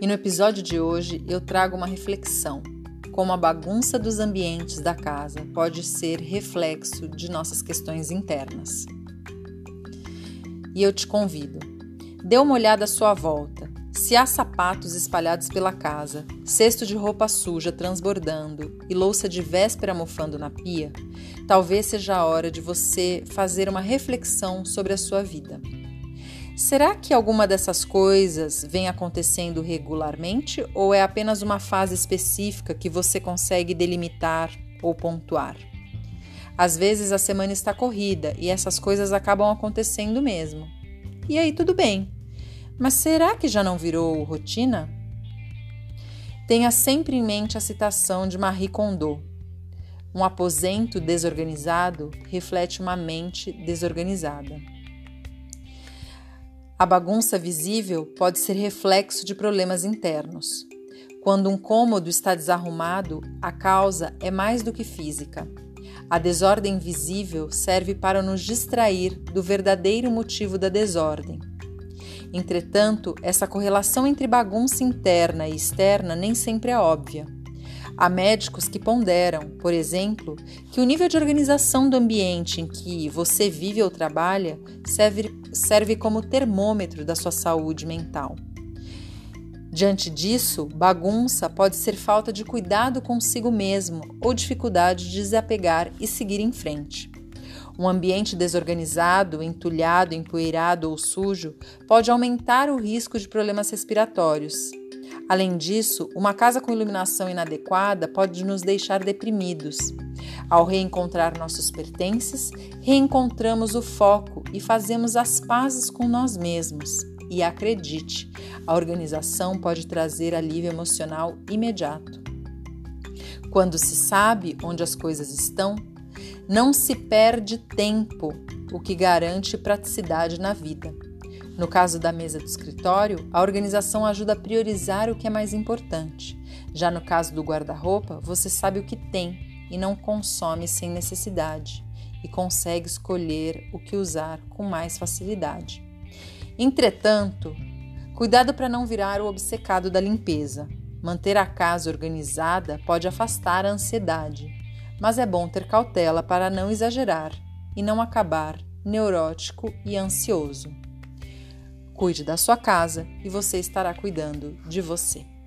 E no episódio de hoje eu trago uma reflexão: como a bagunça dos ambientes da casa pode ser reflexo de nossas questões internas. E eu te convido, dê uma olhada à sua volta. Se há sapatos espalhados pela casa, cesto de roupa suja transbordando e louça de véspera mofando na pia, talvez seja a hora de você fazer uma reflexão sobre a sua vida. Será que alguma dessas coisas vem acontecendo regularmente ou é apenas uma fase específica que você consegue delimitar ou pontuar? Às vezes a semana está corrida e essas coisas acabam acontecendo mesmo. E aí tudo bem. Mas será que já não virou rotina? Tenha sempre em mente a citação de Marie Kondo. Um aposento desorganizado reflete uma mente desorganizada. A bagunça visível pode ser reflexo de problemas internos. Quando um cômodo está desarrumado, a causa é mais do que física. A desordem visível serve para nos distrair do verdadeiro motivo da desordem. Entretanto, essa correlação entre bagunça interna e externa nem sempre é óbvia. Há médicos que ponderam, por exemplo, que o nível de organização do ambiente em que você vive ou trabalha serve, serve como termômetro da sua saúde mental. Diante disso, bagunça pode ser falta de cuidado consigo mesmo ou dificuldade de desapegar e seguir em frente. Um ambiente desorganizado, entulhado, empoeirado ou sujo pode aumentar o risco de problemas respiratórios, Além disso, uma casa com iluminação inadequada pode nos deixar deprimidos. Ao reencontrar nossos pertences, reencontramos o foco e fazemos as pazes com nós mesmos. E acredite, a organização pode trazer alívio emocional imediato. Quando se sabe onde as coisas estão, não se perde tempo, o que garante praticidade na vida. No caso da mesa do escritório, a organização ajuda a priorizar o que é mais importante. Já no caso do guarda-roupa, você sabe o que tem e não consome sem necessidade e consegue escolher o que usar com mais facilidade. Entretanto, cuidado para não virar o obcecado da limpeza. Manter a casa organizada pode afastar a ansiedade, mas é bom ter cautela para não exagerar e não acabar neurótico e ansioso. Cuide da sua casa e você estará cuidando de você.